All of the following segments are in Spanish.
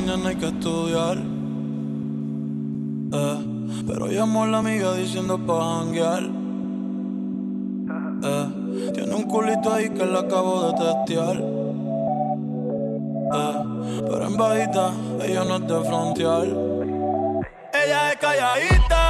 mañana hay que estudiar. Eh, pero llamó a la amiga diciendo pa' janguear. Eh, tiene un culito ahí que la acabo de testear. Eh, pero en bajita, ella no es de frontear. Ella es calladita.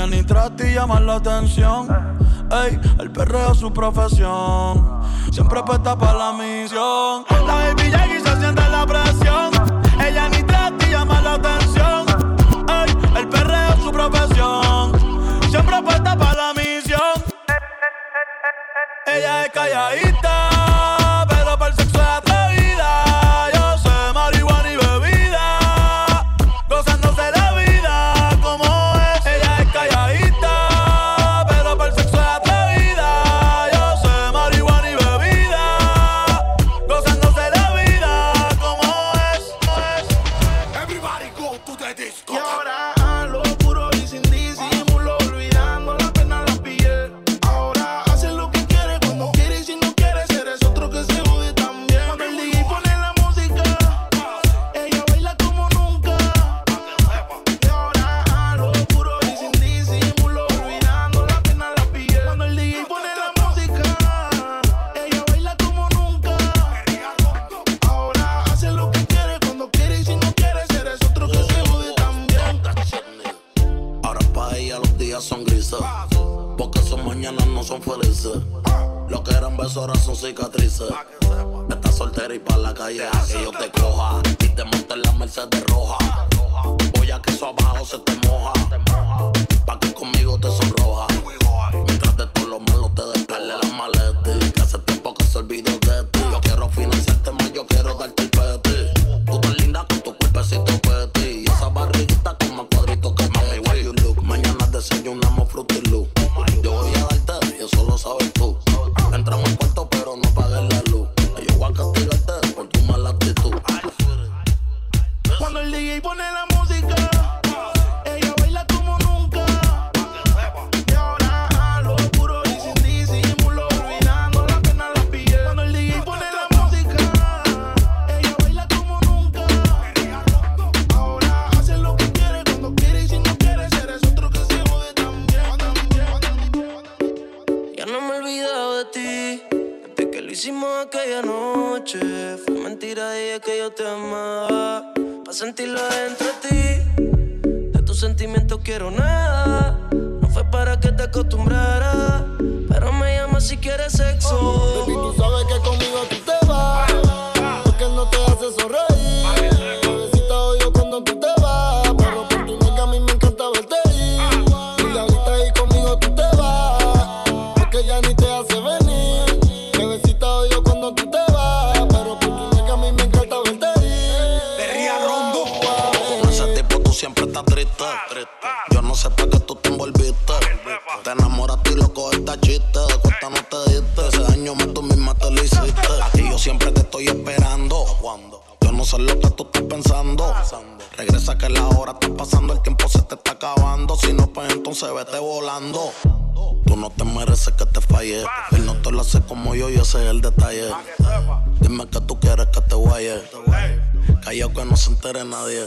ella ni trata y llama la atención. Ey, el perreo es su profesión. Siempre apuesta para la misión. La baby y se siente la presión. Ella ni trata y llama la atención. Ey, el perreo es su profesión. Siempre apuesta para la misión. Ella es calladita. Te enamoraste y loco cogiste a chiste. De cuenta no te diste. Ese daño más tú misma te lo hiciste. A ti yo siempre te estoy esperando. Yo no sé lo que tú estás pensando. Regresa que la hora está pasando, el tiempo se te está acabando. Si no, pues entonces vete volando. Tú no te mereces que te falle. Él no te lo hace como yo y ese es el detalle. Dime que tú quieres que te guaye. Callao que no se entere nadie.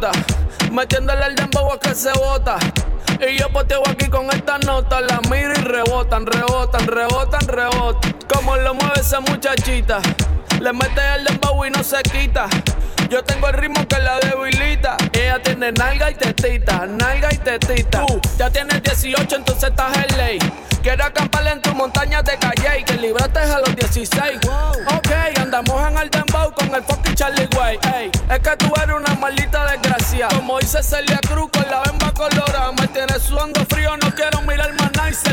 muchachota, metiéndole el dembow a que se bota. Y yo poteo aquí con esta nota, la miro y rebotan, rebotan, rebotan, rebotan. Como lo mueve esa muchachita, le mete el dembow y no se quita. Yo tengo el ritmo que la debilita. Ella tiene nalga y tetita, nalga y tetita. Tú ya tienes 18, entonces estás en ley. Quiero acampar en tu montaña de calle y que libraste a los 16. Ok, andamos en el dembow con el fucking Charlie Way. Ey, es que tú eres una maldita desgracia. Como dice Celia Cruz con la bemba colorada. Me tienes sudando frío, no quiero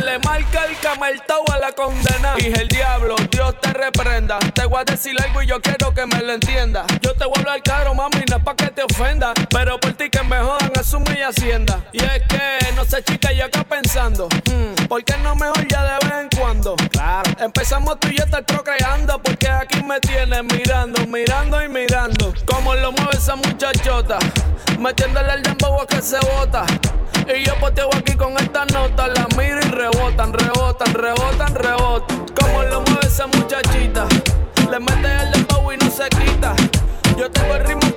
le marca el cameltao a la condena. Dije el diablo, Dios te reprenda. Te voy a decir algo y yo quiero que me lo entienda. Yo te voy a hablar caro, mami, no es pa' que te ofenda. Pero por ti que me jodan, eso mi hacienda. Y es que, no sé, chica, yo acá pensando. hmm, ¿Por qué no mejor ya de vez en cuando? Claro. Empezamos tú y yo estar procreando. Porque aquí me tienes mirando, mirando y mirando. Como lo mueve esa muchachota. Metiéndole el dembow a que se bota. Y yo poteo aquí con esta nota. La miro y rebotan, rebotan, rebotan, rebotan. Como lo mueve esa muchachita. Le mete el dembow y no se quita. Yo tengo el ritmo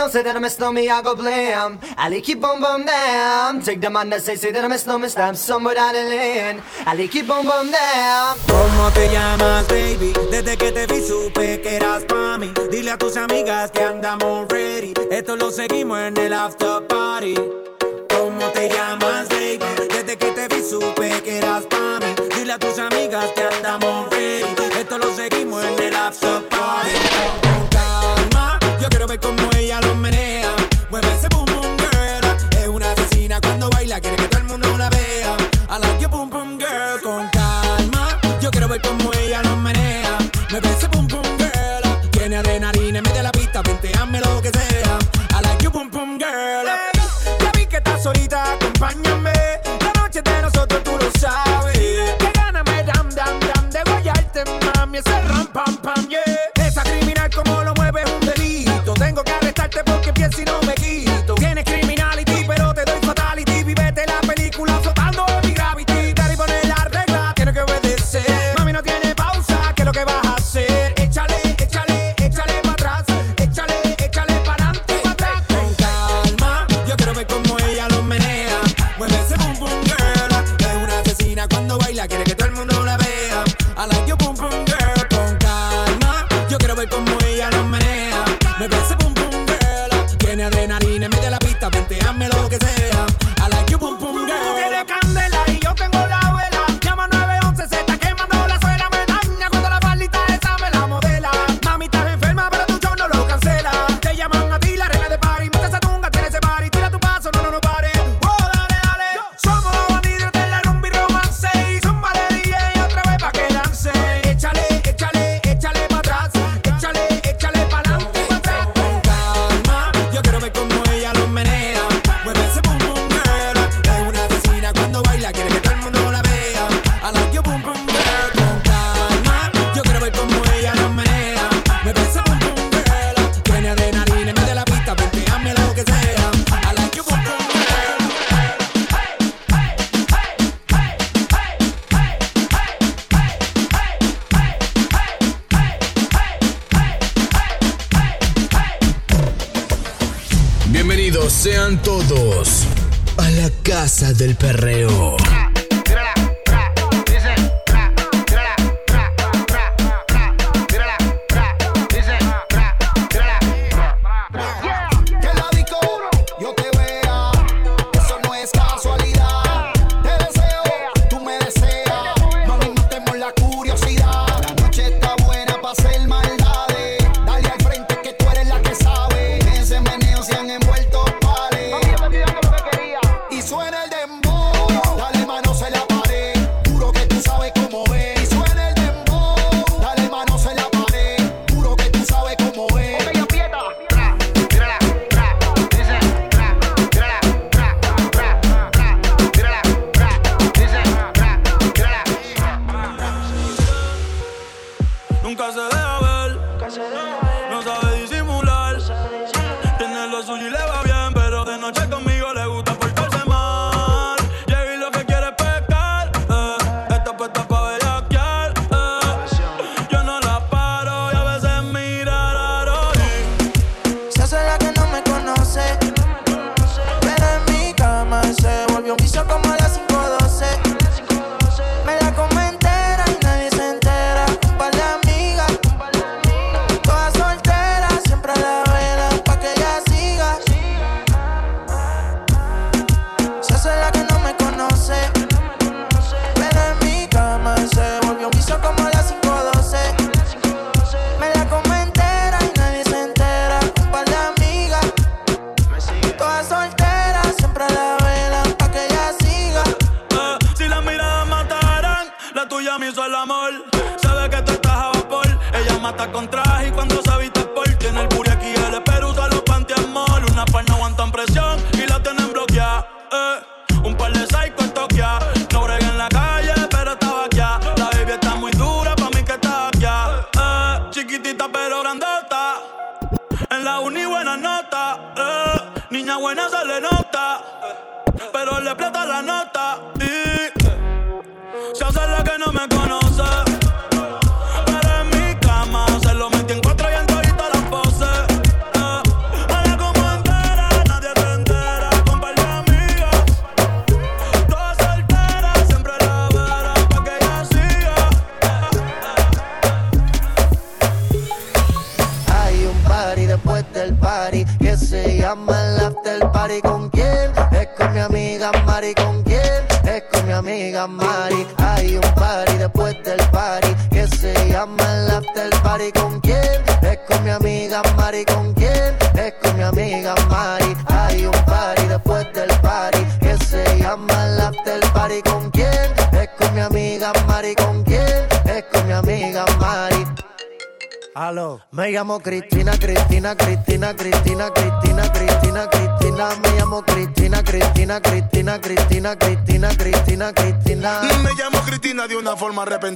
Know say that I miss no me, I go blam. I keep boom boom down. Take the man that say say that I miss no me, stamp somewhere down the lane. I keep boom boom down. ¿Cómo te llamas, baby? Desde que te vi supe que eras pa' mí. Dile a tus amigas que andamos ready. Esto lo seguimos en el after party. ¿Cómo te llamas, baby? Desde que te vi supe que eras pa' mí. Dile a tus amigas que andamos ready. del perreo.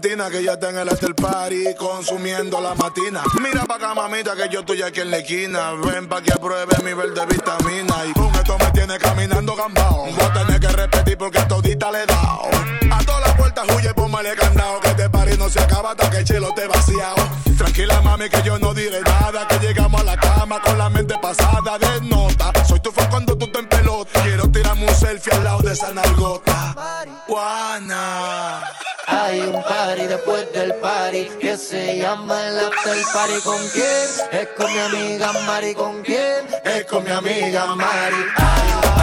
Que ya está en el after party consumiendo la matina. Mira pa' acá, mamita, que yo estoy aquí en la esquina. Ven pa' que apruebe mi verde vitamina. Y con esto me tiene caminando gambao. Voy a tener que repetir porque todita le he dado. A todas las puertas huye y póngale candado. Que este party no se acaba hasta que el chelo te vaciado. Tranquila, mami, que yo no diré nada. Que llegamos a la cama con la mente pasada de nota. Soy tu fan cuando tú te en pelota. Quiero tirarme un selfie al lado de esa nalgota. después del party que se llama el after party. ¿Con quién? Es con mi amiga Mari. ¿Con quién? Es con mi amiga Mari.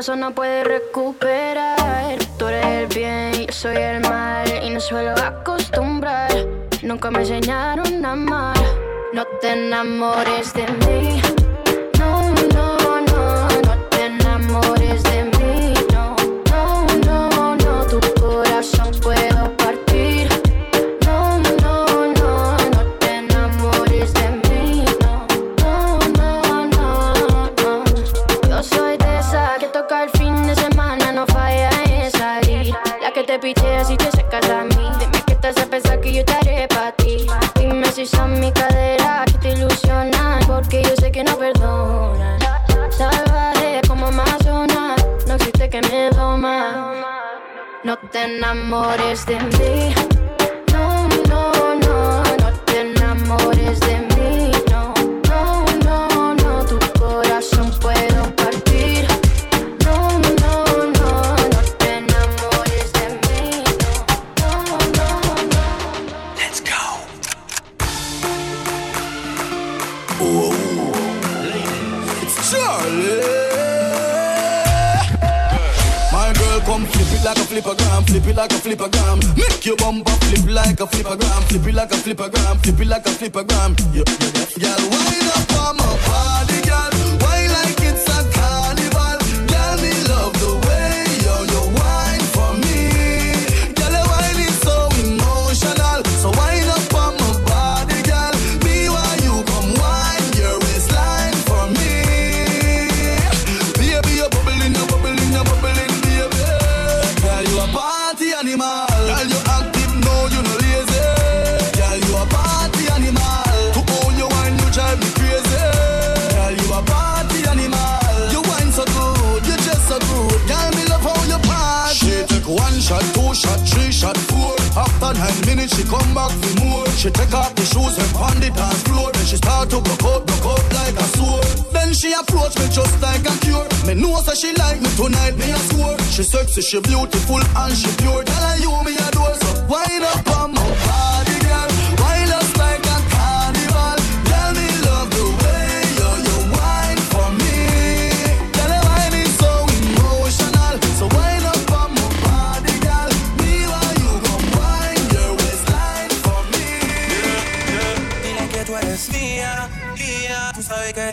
corazón no puede recuperar. Tú eres el bien, yo soy el mal y no suelo acostumbrar. Nunca me enseñaron a amar. No te enamores de mí. No te enamores de mí. gram, flip it like a flipper gram. Make your bumper flip like a flipper gram, flip it like a flipper gram, flip it like a flipper gram. Yeah, yeah, yeah. Girl, wind up on my body. she come back for more. She take off the shoes and pound it on floor. Then she start to go out, go out like a sword. Then she approach me just like a cure. Me know say she like me tonight, me a swore. She sexy, she beautiful and she pure. Tell her you me adore, so wind up on my body.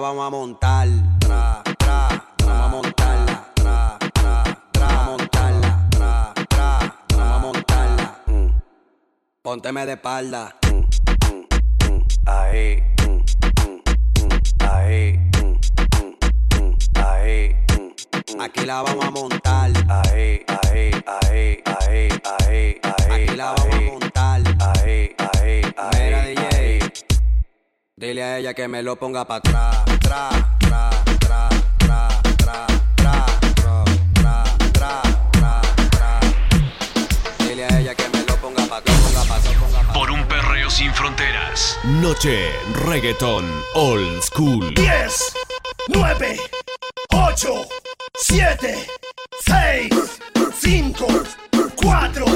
vamos a montar. Tra, tra, tra, vamos a montarla. Tra, tra, tra, vamos a montarla. Tra, tra, tra, vamos a montarla. Mm. Pónteme de espalda. Ahí. Ahí. Ahí. Aquí la vamos a montar. Ahí, ahí, ahí, ahí, ahí, ahí. Dile a ella que me lo ponga para atrás, tra, tra, tra, tra, tra, tra, tra, tra, tra, tra. tra. Dile a ella que me lo ponga para atrás, ponga para atrás, ponga para Por un perreo sin fronteras. Noche, reggaeton, old school. 10, 9, 8, 7, 6, 5, 4,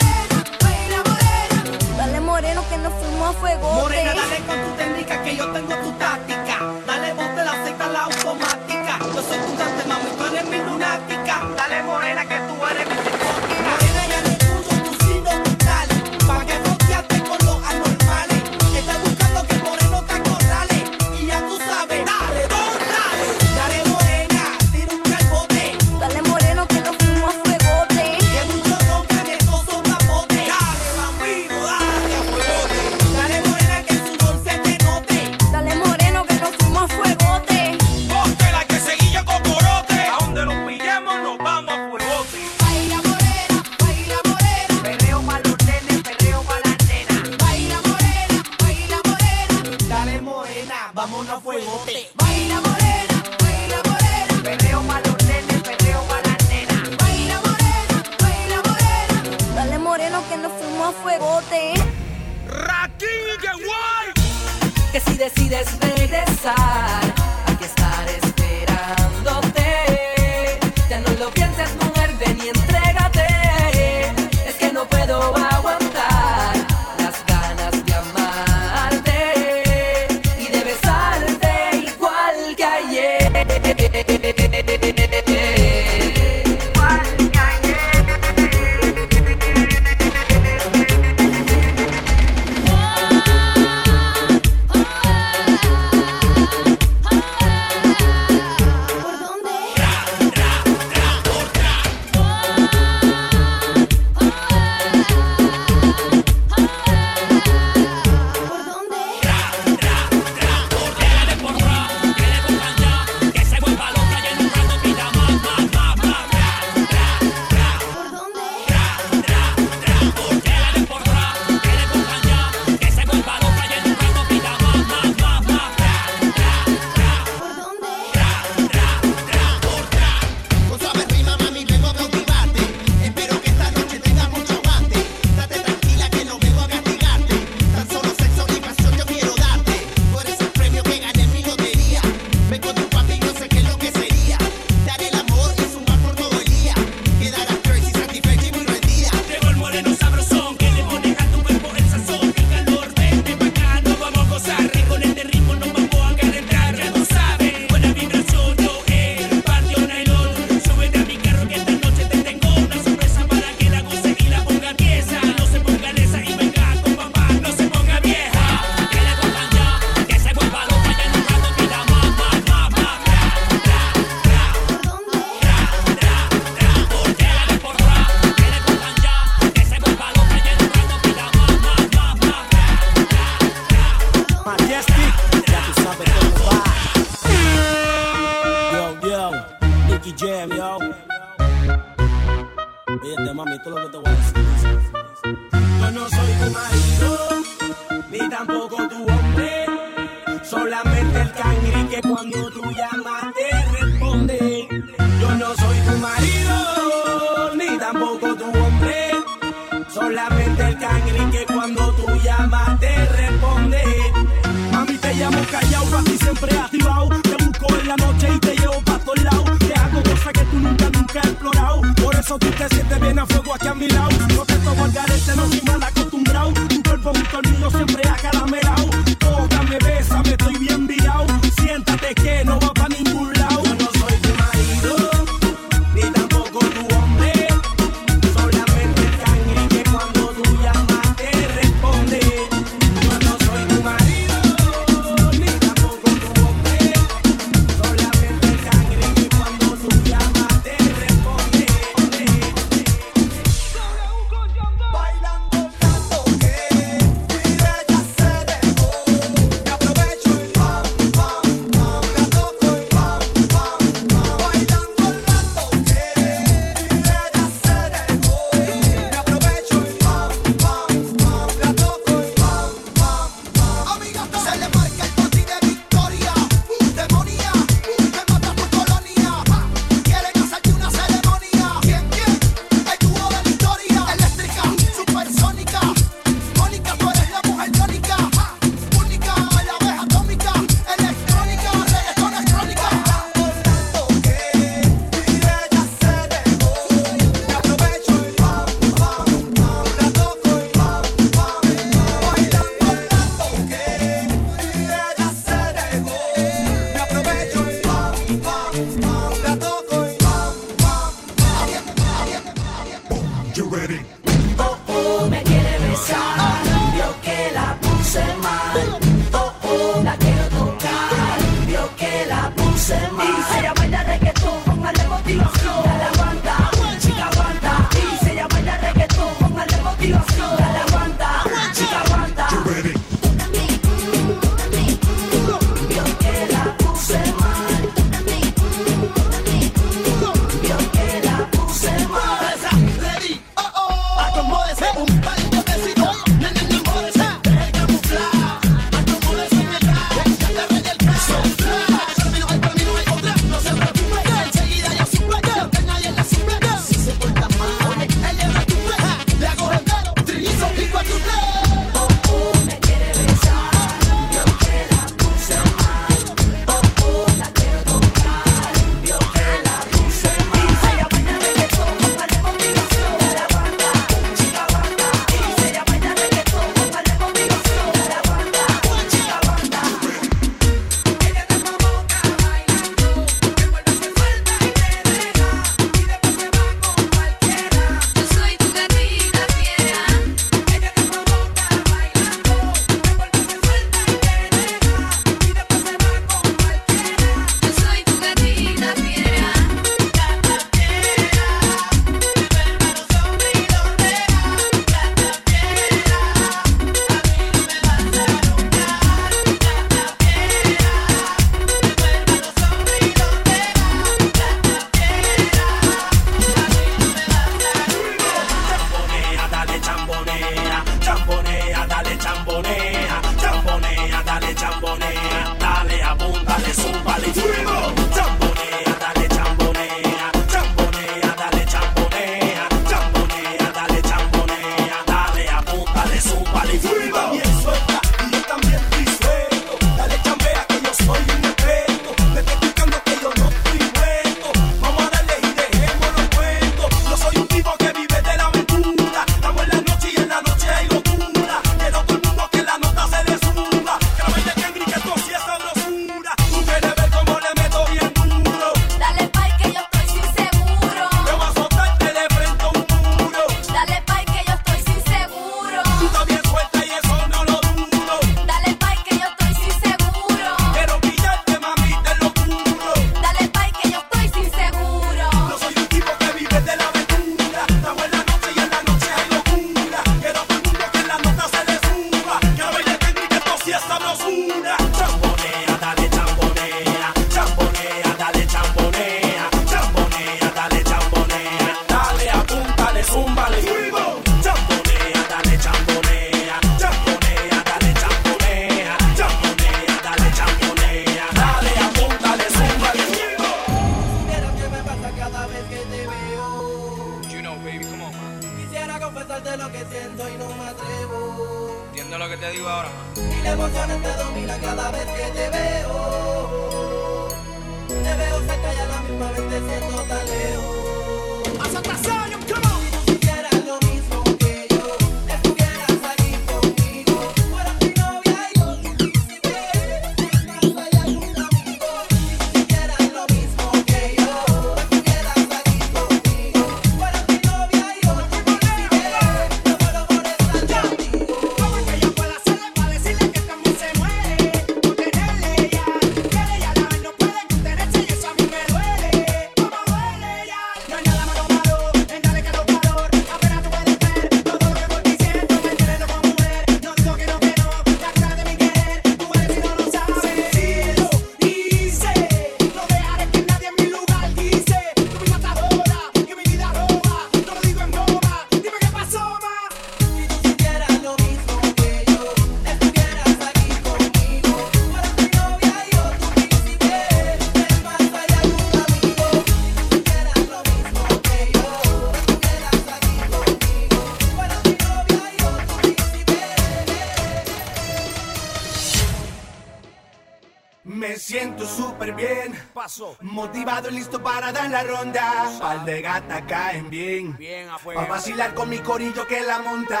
gata caen bien. Bien vacilar con mi corillo que la monta.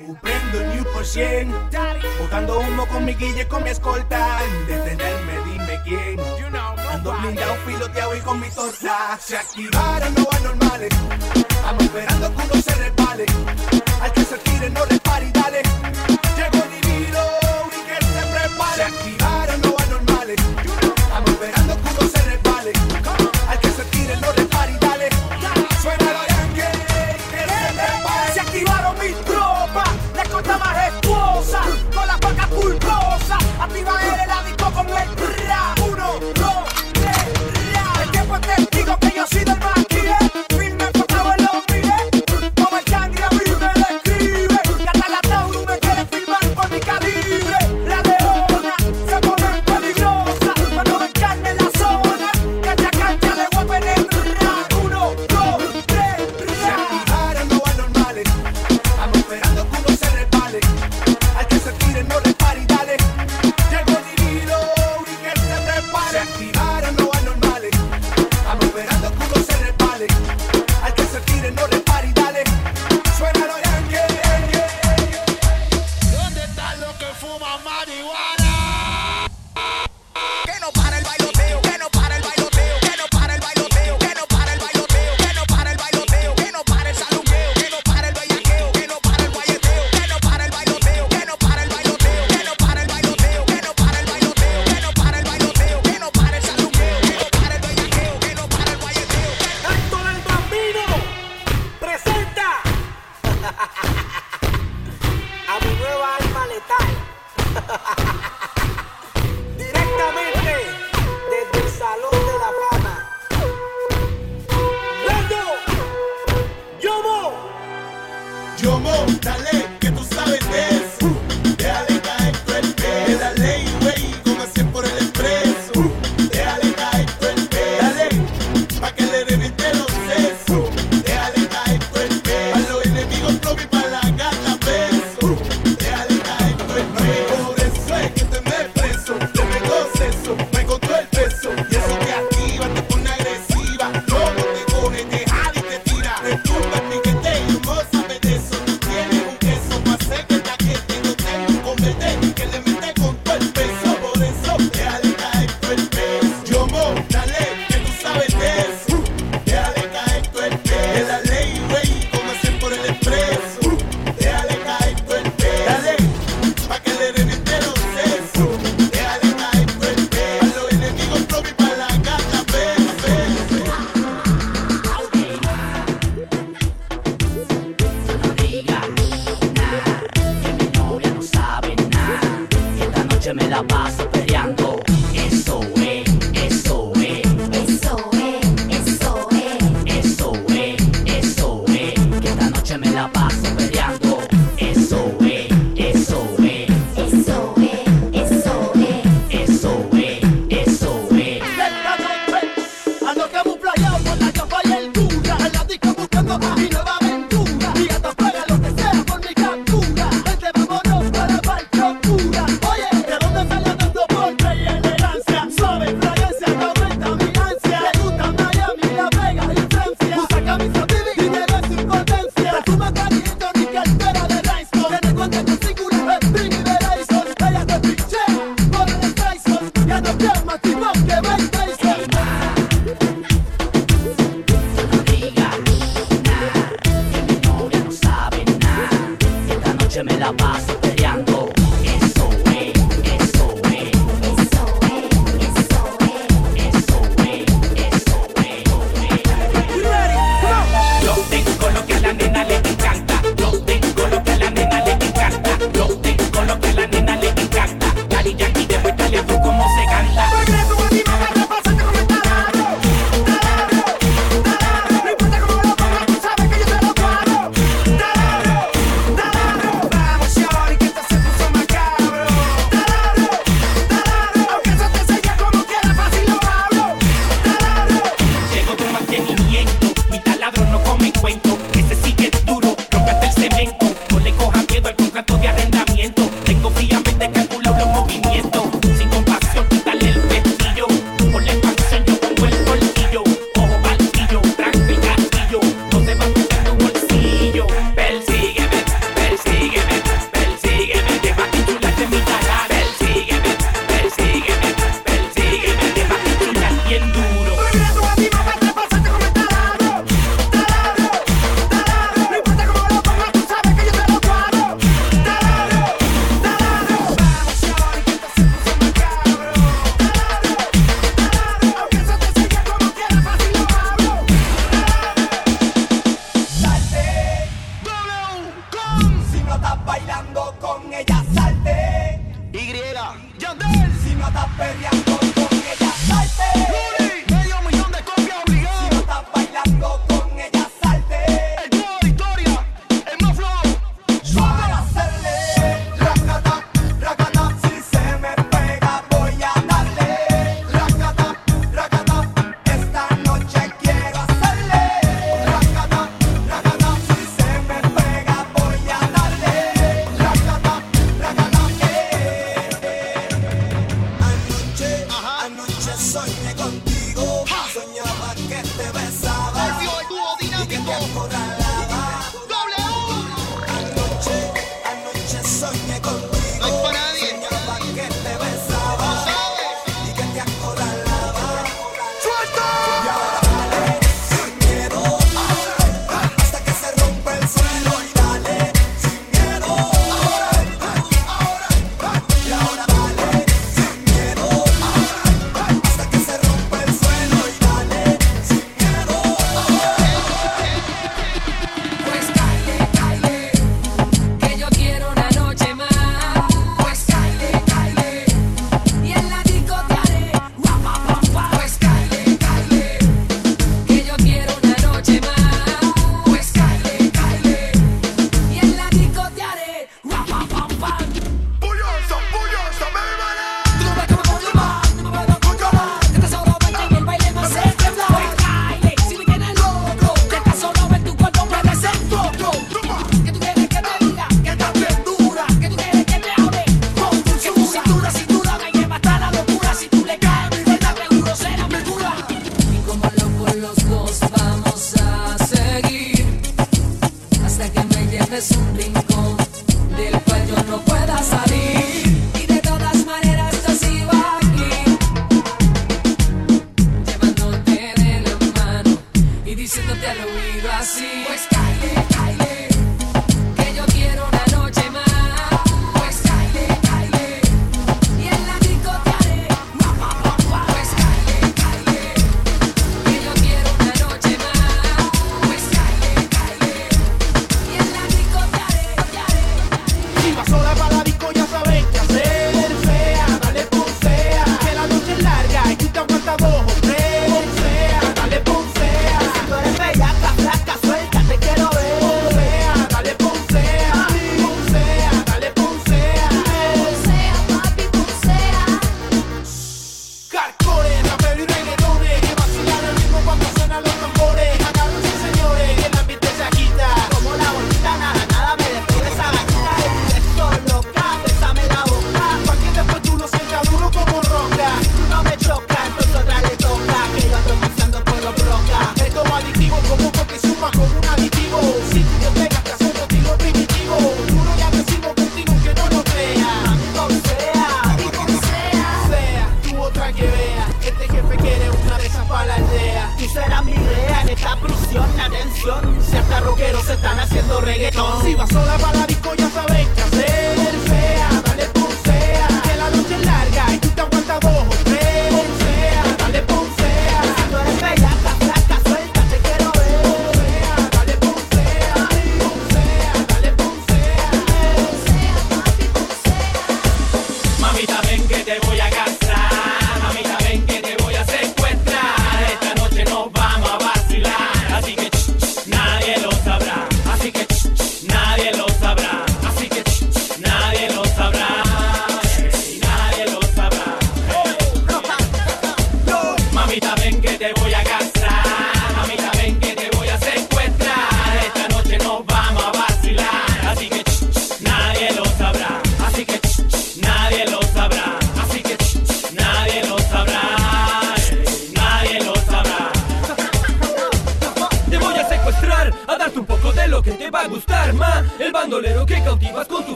Uh, prendo New por 100. Botando humo con mi guille, con mi escolta. Detenerme, dime quién. Ando blindado, piloteado y con mi torta. Se activaron los anormales. Estamos esperando que uno se repale.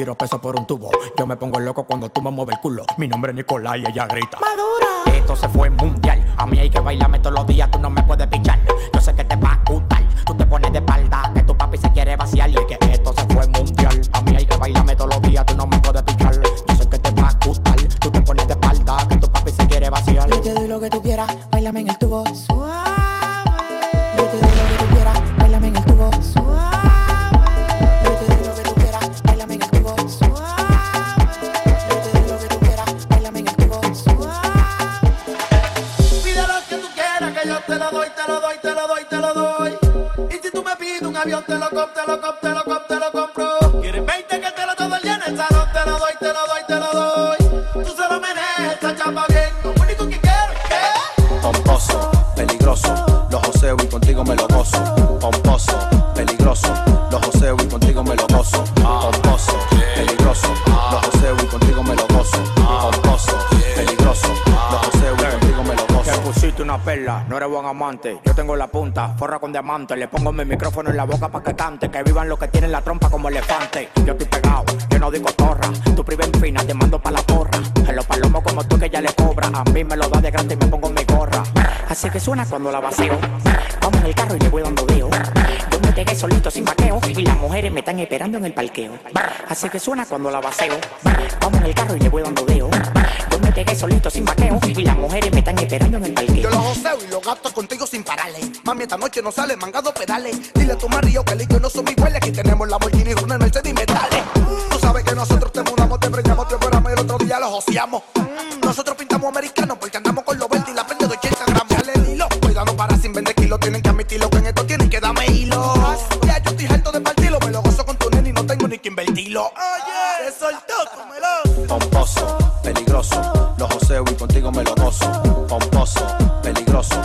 tiro peso por un tubo. Yo me pongo loco cuando tú me mueves el culo. Mi nombre es Nicolás y ella grita. Madura. Esto se fue mundial. A mí hay que bailarme todos los días. Tú no me puedes joseo y contigo me lo gozo. Pomposo, peligroso, lo joseo y contigo me lo gozo. Pomposo, peligroso, lo joseo y contigo me lo gozo. Pomposo, peligroso, lo joseo y contigo me lo gozo. Te pusiste una perla, no eres buen amante. Yo tengo la punta, forra con diamante. Le pongo mi micrófono en la boca para que cante. Que vivan los que tienen la trompa como elefante. Yo estoy pegado, yo no digo torra. Tu priva en fina, te mando pa' la porra. En los palomos como tú que ya le cobra. A mí me lo da de grande y me pongo mi Así que suena cuando la vacío. Vamos en el carro y le voy dando deo. Yo me pegué solito sin vaqueo y las mujeres me están esperando en el parqueo. Así que suena cuando la vacío. Vamos en el carro y le voy dando deo. Yo me pegué solito sin vaqueo y las mujeres me están esperando en el parqueo. Yo lo joseo y lo gasto contigo sin pararle. Mami, esta noche no sale mangado pedales. Dile a tu marido que el yo no somos iguales. Aquí tenemos la Lamborghini, una noche de metales. Tú sabes que nosotros te mudamos, te preñamos, te operamos y el otro día lo joseamos. Oye, se soltó. Pomposo, peligroso, los joseo y contigo me lo gozo. Pomposo, peligroso,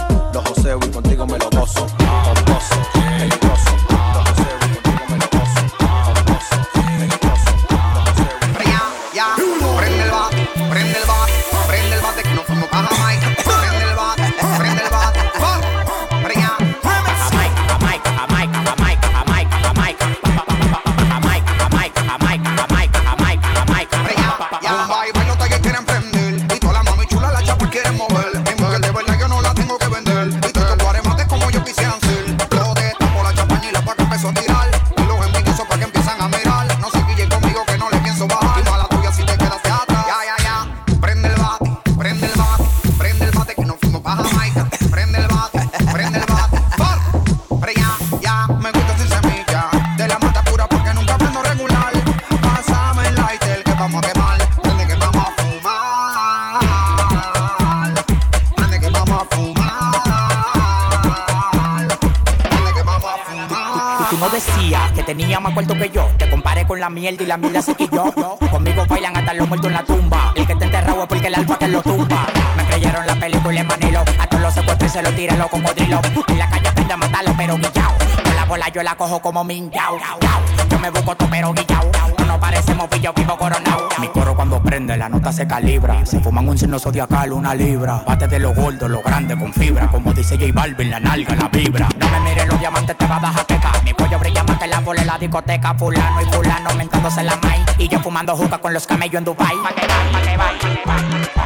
decías que tenía más cuarto que yo. Te comparé con la mierda y la mierda se quilló. Conmigo bailan hasta los muertos en la tumba. El que te enterrado es porque el alfa te lo tumba. Me creyeron la película en Manilo. A todos los secuestros se lo tiran los cocodrilos. En la calle aprende a matarlo, pero guillao. Con la bola yo la cojo como minguao. Yo me busco todo, pero guillao. No parecemos pillo vivo coronado. Mi coro cuando prende, la nota se calibra. Se fuman un signo zodiacal, una libra. Bate de los gordos, los grandes con fibra. Como dice J Balvin, la nalga, la vibra. No me mires los diamantes, te va a dar jaqueca. Mi cuello brilla más que la bola en la discoteca. Fulano y fulano mentándose la maíz. Y yo fumando juca con los camellos en Dubai. Pa' que va, pa' que va, pa' que va.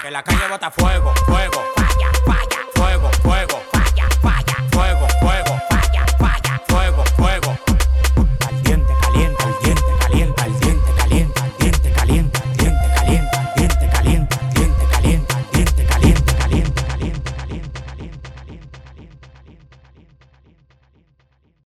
La calle bota fuego, fuego.